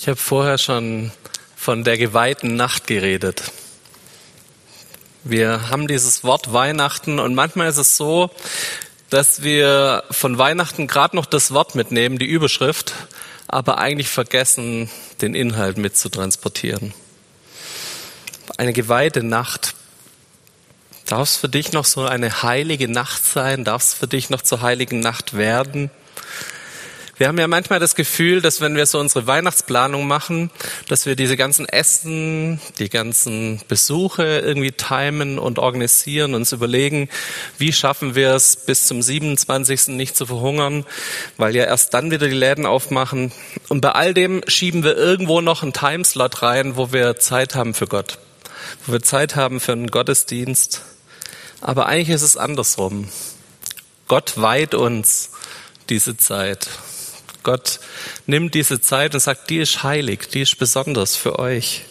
Ich habe vorher schon von der geweihten Nacht geredet. Wir haben dieses Wort Weihnachten und manchmal ist es so, dass wir von Weihnachten gerade noch das Wort mitnehmen, die Überschrift, aber eigentlich vergessen, den Inhalt mitzutransportieren. Eine geweihte Nacht. Darf es für dich noch so eine heilige Nacht sein? Darf es für dich noch zur heiligen Nacht werden? Wir haben ja manchmal das Gefühl, dass wenn wir so unsere Weihnachtsplanung machen, dass wir diese ganzen Essen, die ganzen Besuche irgendwie timen und organisieren, uns überlegen, wie schaffen wir es bis zum 27. nicht zu verhungern, weil ja erst dann wieder die Läden aufmachen. Und bei all dem schieben wir irgendwo noch einen Timeslot rein, wo wir Zeit haben für Gott, wo wir Zeit haben für einen Gottesdienst. Aber eigentlich ist es andersrum. Gott weiht uns diese Zeit. Gott nimmt diese Zeit und sagt, die ist heilig, die ist besonders für euch.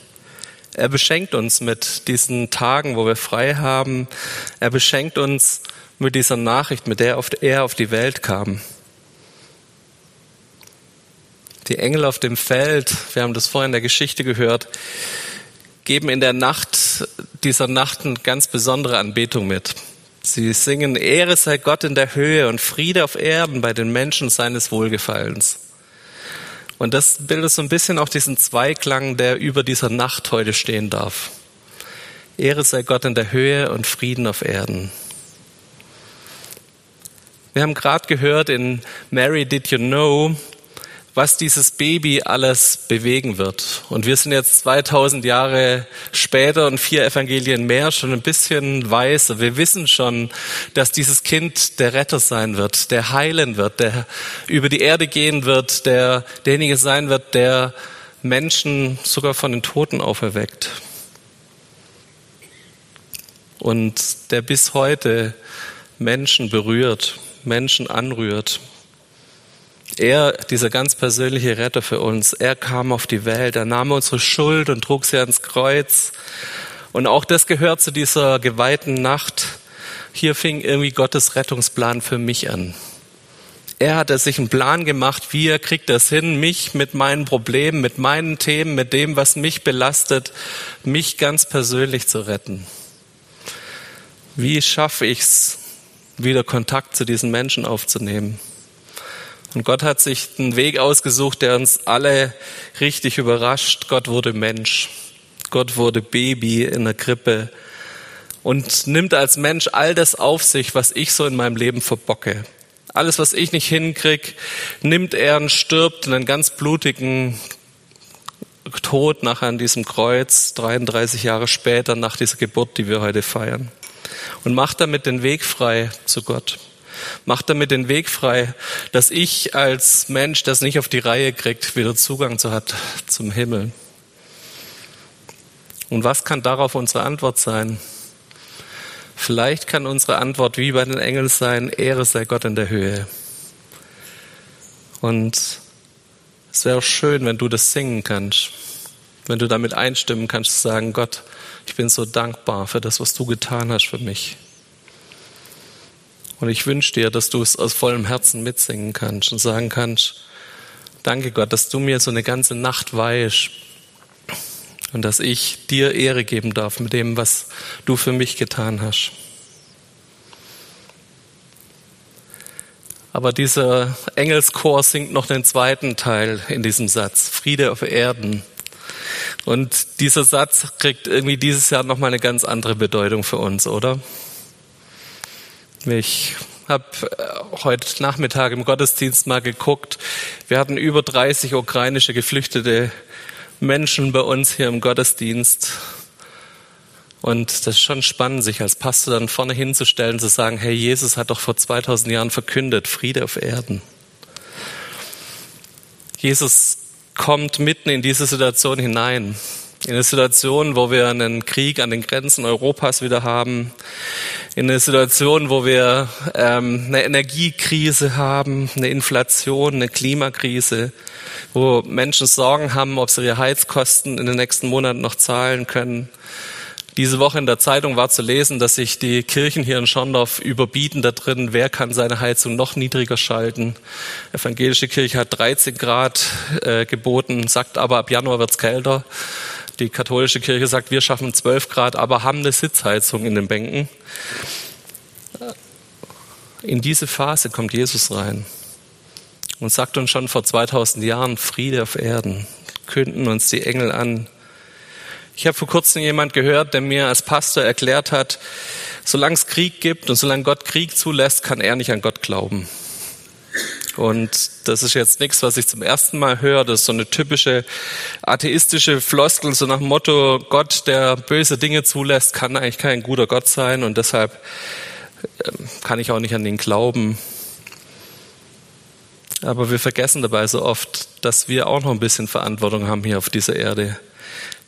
Er beschenkt uns mit diesen Tagen, wo wir frei haben. Er beschenkt uns mit dieser Nachricht, mit der er auf die Welt kam. Die Engel auf dem Feld, wir haben das vorhin in der Geschichte gehört, geben in der Nacht dieser Nacht eine ganz besondere Anbetung mit. Sie singen Ehre sei Gott in der Höhe und Friede auf Erden bei den Menschen seines Wohlgefallens. Und das bildet so ein bisschen auch diesen Zweiklang, der über dieser Nacht heute stehen darf. Ehre sei Gott in der Höhe und Frieden auf Erden. Wir haben gerade gehört in Mary Did You Know, was dieses Baby alles bewegen wird. Und wir sind jetzt 2000 Jahre später und vier Evangelien mehr schon ein bisschen weiser. Wir wissen schon, dass dieses Kind der Retter sein wird, der heilen wird, der über die Erde gehen wird, der derjenige sein wird, der Menschen sogar von den Toten auferweckt. Und der bis heute Menschen berührt, Menschen anrührt. Er, dieser ganz persönliche Retter für uns, er kam auf die Welt, er nahm unsere Schuld und trug sie ans Kreuz. Und auch das gehört zu dieser geweihten Nacht. Hier fing irgendwie Gottes Rettungsplan für mich an. Er hat sich einen Plan gemacht, wie er kriegt das hin, mich mit meinen Problemen, mit meinen Themen, mit dem, was mich belastet, mich ganz persönlich zu retten. Wie schaffe ich es, wieder Kontakt zu diesen Menschen aufzunehmen? Und Gott hat sich einen Weg ausgesucht, der uns alle richtig überrascht. Gott wurde Mensch. Gott wurde Baby in der Krippe und nimmt als Mensch all das auf sich, was ich so in meinem Leben verbocke. Alles, was ich nicht hinkrieg, nimmt er und stirbt in einen ganz blutigen Tod nachher an diesem Kreuz, 33 Jahre später nach dieser Geburt, die wir heute feiern. Und macht damit den Weg frei zu Gott macht damit den Weg frei, dass ich als Mensch das nicht auf die Reihe kriegt, wieder Zugang zu hat zum Himmel. Und was kann darauf unsere Antwort sein? Vielleicht kann unsere Antwort wie bei den Engeln sein, Ehre sei Gott in der Höhe. Und es wäre schön, wenn du das singen kannst, wenn du damit einstimmen kannst, zu sagen, Gott, ich bin so dankbar für das, was du getan hast für mich. Und ich wünsche dir, dass du es aus vollem Herzen mitsingen kannst und sagen kannst, danke Gott, dass du mir so eine ganze Nacht weihst und dass ich dir Ehre geben darf mit dem, was du für mich getan hast. Aber dieser Engelschor singt noch den zweiten Teil in diesem Satz, Friede auf Erden. Und dieser Satz kriegt irgendwie dieses Jahr nochmal eine ganz andere Bedeutung für uns, oder? Ich habe äh, heute Nachmittag im Gottesdienst mal geguckt. Wir hatten über 30 ukrainische geflüchtete Menschen bei uns hier im Gottesdienst. Und das ist schon spannend, sich als Pastor dann vorne hinzustellen, zu sagen, hey, Jesus hat doch vor 2000 Jahren verkündet, Friede auf Erden. Jesus kommt mitten in diese Situation hinein in eine Situation, wo wir einen Krieg an den Grenzen Europas wieder haben, in eine Situation, wo wir ähm, eine Energiekrise haben, eine Inflation, eine Klimakrise, wo Menschen Sorgen haben, ob sie ihre Heizkosten in den nächsten Monaten noch zahlen können, Diese Woche in der Zeitung war zu lesen, dass sich die Kirchen hier in Schondorf überbieten da drin, wer kann seine Heizung noch niedriger schalten. Evangelische Kirche hat 13 Grad äh, geboten, sagt aber ab Januar wird's kälter. Die katholische Kirche sagt, wir schaffen 12 Grad, aber haben eine Sitzheizung in den Bänken. In diese Phase kommt Jesus rein und sagt uns schon vor 2000 Jahren Friede auf Erden, künden uns die Engel an, ich habe vor kurzem jemand gehört, der mir als Pastor erklärt hat, solange es Krieg gibt und solange Gott Krieg zulässt, kann er nicht an Gott glauben. Und das ist jetzt nichts, was ich zum ersten Mal höre. Das ist so eine typische atheistische Floskel, so nach dem Motto, Gott, der böse Dinge zulässt, kann eigentlich kein guter Gott sein und deshalb ähm, kann ich auch nicht an ihn glauben. Aber wir vergessen dabei so oft, dass wir auch noch ein bisschen Verantwortung haben hier auf dieser Erde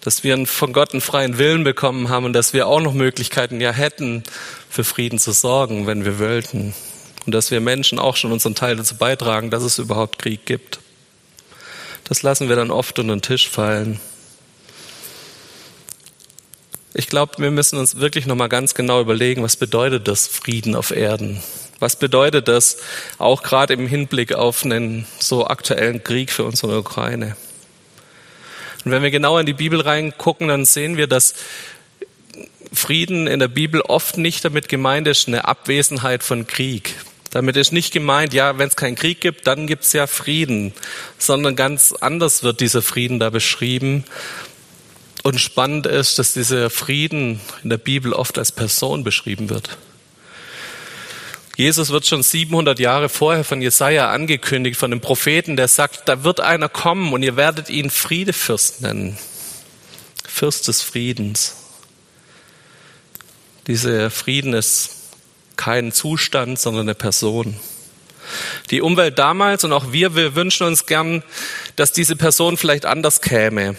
dass wir von Gott einen freien Willen bekommen haben und dass wir auch noch Möglichkeiten ja hätten, für Frieden zu sorgen, wenn wir wollten. Und dass wir Menschen auch schon unseren Teil dazu beitragen, dass es überhaupt Krieg gibt. Das lassen wir dann oft unter den Tisch fallen. Ich glaube, wir müssen uns wirklich nochmal ganz genau überlegen, was bedeutet das Frieden auf Erden? Was bedeutet das auch gerade im Hinblick auf einen so aktuellen Krieg für unsere Ukraine? Und wenn wir genau in die Bibel reingucken, dann sehen wir, dass Frieden in der Bibel oft nicht damit gemeint ist, eine Abwesenheit von Krieg. Damit ist nicht gemeint, ja, wenn es keinen Krieg gibt, dann gibt es ja Frieden, sondern ganz anders wird dieser Frieden da beschrieben. Und spannend ist, dass dieser Frieden in der Bibel oft als Person beschrieben wird. Jesus wird schon 700 Jahre vorher von Jesaja angekündigt, von dem Propheten, der sagt, da wird einer kommen und ihr werdet ihn Friedefürst nennen. Fürst des Friedens. Dieser Frieden ist kein Zustand, sondern eine Person. Die Umwelt damals und auch wir, wir wünschen uns gern, dass diese Person vielleicht anders käme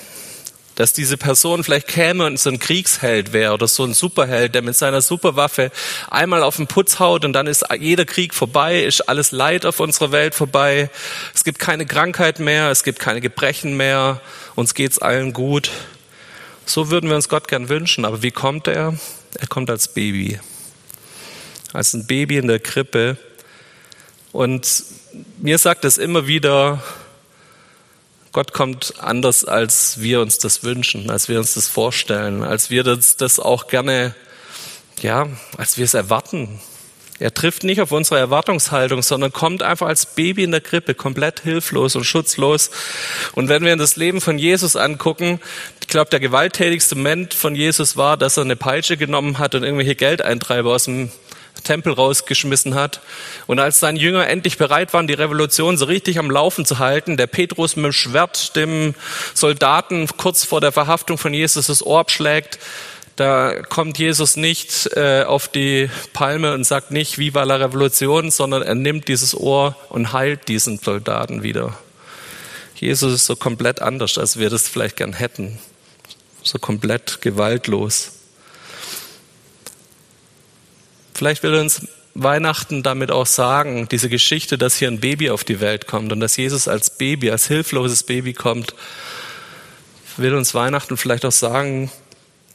dass diese Person vielleicht käme und so ein Kriegsheld wäre oder so ein Superheld, der mit seiner Superwaffe einmal auf den Putz haut und dann ist jeder Krieg vorbei, ist alles Leid auf unserer Welt vorbei. Es gibt keine Krankheit mehr, es gibt keine Gebrechen mehr, uns geht's allen gut. So würden wir uns Gott gern wünschen, aber wie kommt er? Er kommt als Baby. Als ein Baby in der Krippe. Und mir sagt es immer wieder, Gott kommt anders, als wir uns das wünschen, als wir uns das vorstellen, als wir das, das auch gerne, ja, als wir es erwarten. Er trifft nicht auf unsere Erwartungshaltung, sondern kommt einfach als Baby in der Krippe, komplett hilflos und schutzlos. Und wenn wir in das Leben von Jesus angucken, ich glaube, der gewalttätigste Moment von Jesus war, dass er eine Peitsche genommen hat und irgendwelche Geldeintreiber aus dem Tempel rausgeschmissen hat. Und als seine Jünger endlich bereit waren, die Revolution so richtig am Laufen zu halten, der Petrus mit dem Schwert dem Soldaten kurz vor der Verhaftung von Jesus das Ohr abschlägt, da kommt Jesus nicht äh, auf die Palme und sagt nicht Viva la Revolution, sondern er nimmt dieses Ohr und heilt diesen Soldaten wieder. Jesus ist so komplett anders, als wir das vielleicht gern hätten. So komplett gewaltlos. Vielleicht will uns Weihnachten damit auch sagen, diese Geschichte, dass hier ein Baby auf die Welt kommt und dass Jesus als Baby, als hilfloses Baby kommt, will uns Weihnachten vielleicht auch sagen,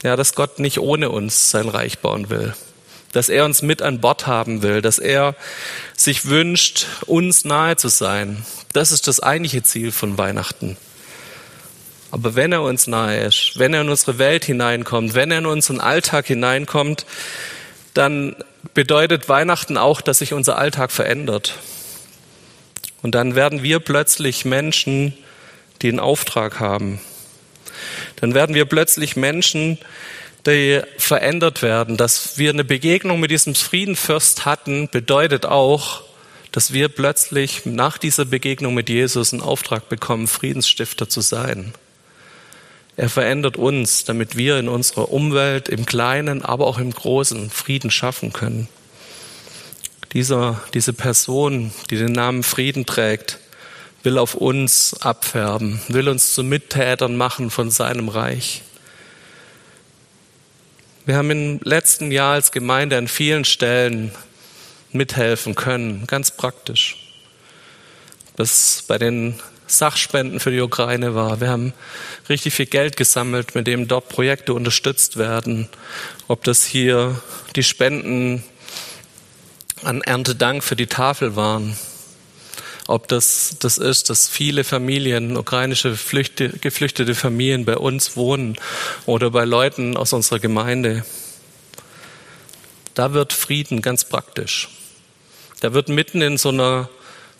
ja, dass Gott nicht ohne uns sein Reich bauen will, dass er uns mit an Bord haben will, dass er sich wünscht, uns nahe zu sein. Das ist das eigentliche Ziel von Weihnachten. Aber wenn er uns nahe ist, wenn er in unsere Welt hineinkommt, wenn er in unseren Alltag hineinkommt, dann bedeutet Weihnachten auch, dass sich unser Alltag verändert. Und dann werden wir plötzlich Menschen, die einen Auftrag haben. Dann werden wir plötzlich Menschen, die verändert werden. Dass wir eine Begegnung mit diesem Friedenfürst hatten, bedeutet auch, dass wir plötzlich nach dieser Begegnung mit Jesus einen Auftrag bekommen, Friedensstifter zu sein. Er verändert uns, damit wir in unserer Umwelt, im Kleinen, aber auch im Großen Frieden schaffen können. Dieser, diese Person, die den Namen Frieden trägt, will auf uns abfärben, will uns zu Mittätern machen von seinem Reich. Wir haben im letzten Jahr als Gemeinde an vielen Stellen mithelfen können, ganz praktisch. Das bei den Sachspenden für die Ukraine war. Wir haben richtig viel Geld gesammelt, mit dem dort Projekte unterstützt werden. Ob das hier die Spenden an Erntedank für die Tafel waren. Ob das das ist, dass viele Familien, ukrainische Flüchte, geflüchtete Familien bei uns wohnen oder bei Leuten aus unserer Gemeinde. Da wird Frieden ganz praktisch. Da wird mitten in so einer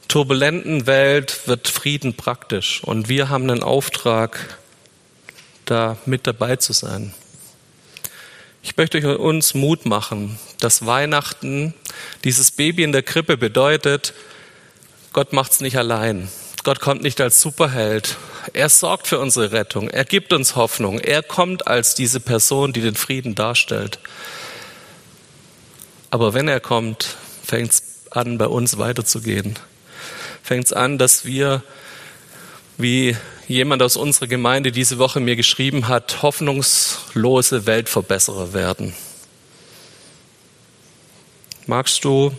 turbulenten Welt wird Frieden praktisch. Und wir haben einen Auftrag, da mit dabei zu sein. Ich möchte uns Mut machen, dass Weihnachten dieses Baby in der Krippe bedeutet, Gott macht es nicht allein. Gott kommt nicht als Superheld. Er sorgt für unsere Rettung. Er gibt uns Hoffnung. Er kommt als diese Person, die den Frieden darstellt. Aber wenn er kommt, fängt es an, bei uns weiterzugehen fängt es an, dass wir, wie jemand aus unserer Gemeinde diese Woche mir geschrieben hat, hoffnungslose Weltverbesserer werden. Magst du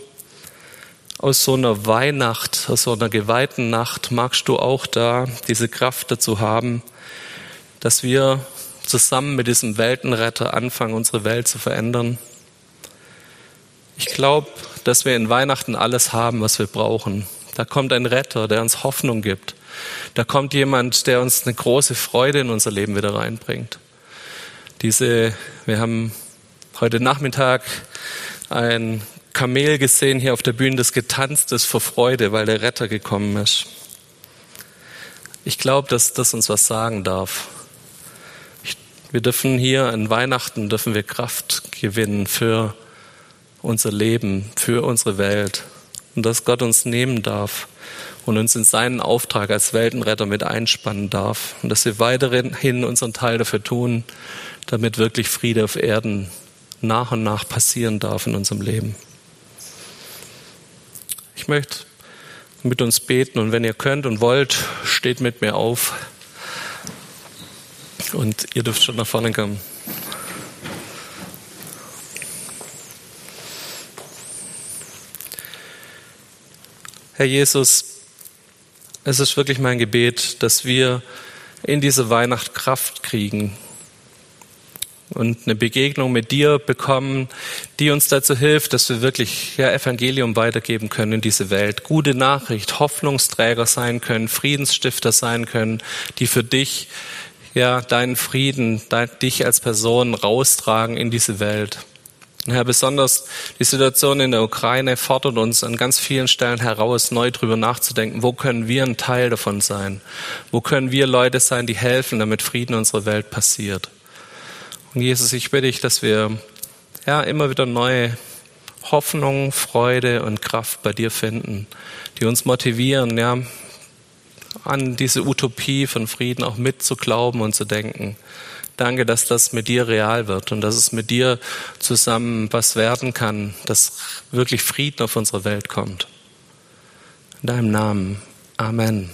aus so einer Weihnacht, aus so einer geweihten Nacht, magst du auch da diese Kraft dazu haben, dass wir zusammen mit diesem Weltenretter anfangen, unsere Welt zu verändern? Ich glaube, dass wir in Weihnachten alles haben, was wir brauchen. Da kommt ein Retter, der uns Hoffnung gibt. Da kommt jemand, der uns eine große Freude in unser Leben wieder reinbringt. Diese, wir haben heute Nachmittag ein Kamel gesehen hier auf der Bühne, das getanzt ist vor Freude, weil der Retter gekommen ist. Ich glaube, dass das uns was sagen darf. Wir dürfen hier an Weihnachten dürfen wir Kraft gewinnen für unser Leben, für unsere Welt und dass Gott uns nehmen darf und uns in seinen Auftrag als Weltenretter mit einspannen darf und dass wir weiterhin unseren Teil dafür tun, damit wirklich Friede auf Erden nach und nach passieren darf in unserem Leben. Ich möchte mit uns beten und wenn ihr könnt und wollt, steht mit mir auf und ihr dürft schon nach vorne kommen. Herr Jesus, es ist wirklich mein Gebet, dass wir in diese Weihnacht Kraft kriegen und eine Begegnung mit dir bekommen, die uns dazu hilft, dass wir wirklich ja, Evangelium weitergeben können in diese Welt. Gute Nachricht, Hoffnungsträger sein können, Friedensstifter sein können, die für dich ja deinen Frieden, dich als Person raustragen in diese Welt. Herr, besonders die Situation in der Ukraine fordert uns an ganz vielen Stellen heraus, neu drüber nachzudenken. Wo können wir ein Teil davon sein? Wo können wir Leute sein, die helfen, damit Frieden in unserer Welt passiert? Und Jesus, ich bitte dich, dass wir ja immer wieder neue Hoffnung, Freude und Kraft bei dir finden, die uns motivieren, ja, an diese Utopie von Frieden auch mitzuglauben und zu denken. Danke, dass das mit dir real wird und dass es mit dir zusammen was werden kann, dass wirklich Frieden auf unsere Welt kommt. In deinem Namen. Amen.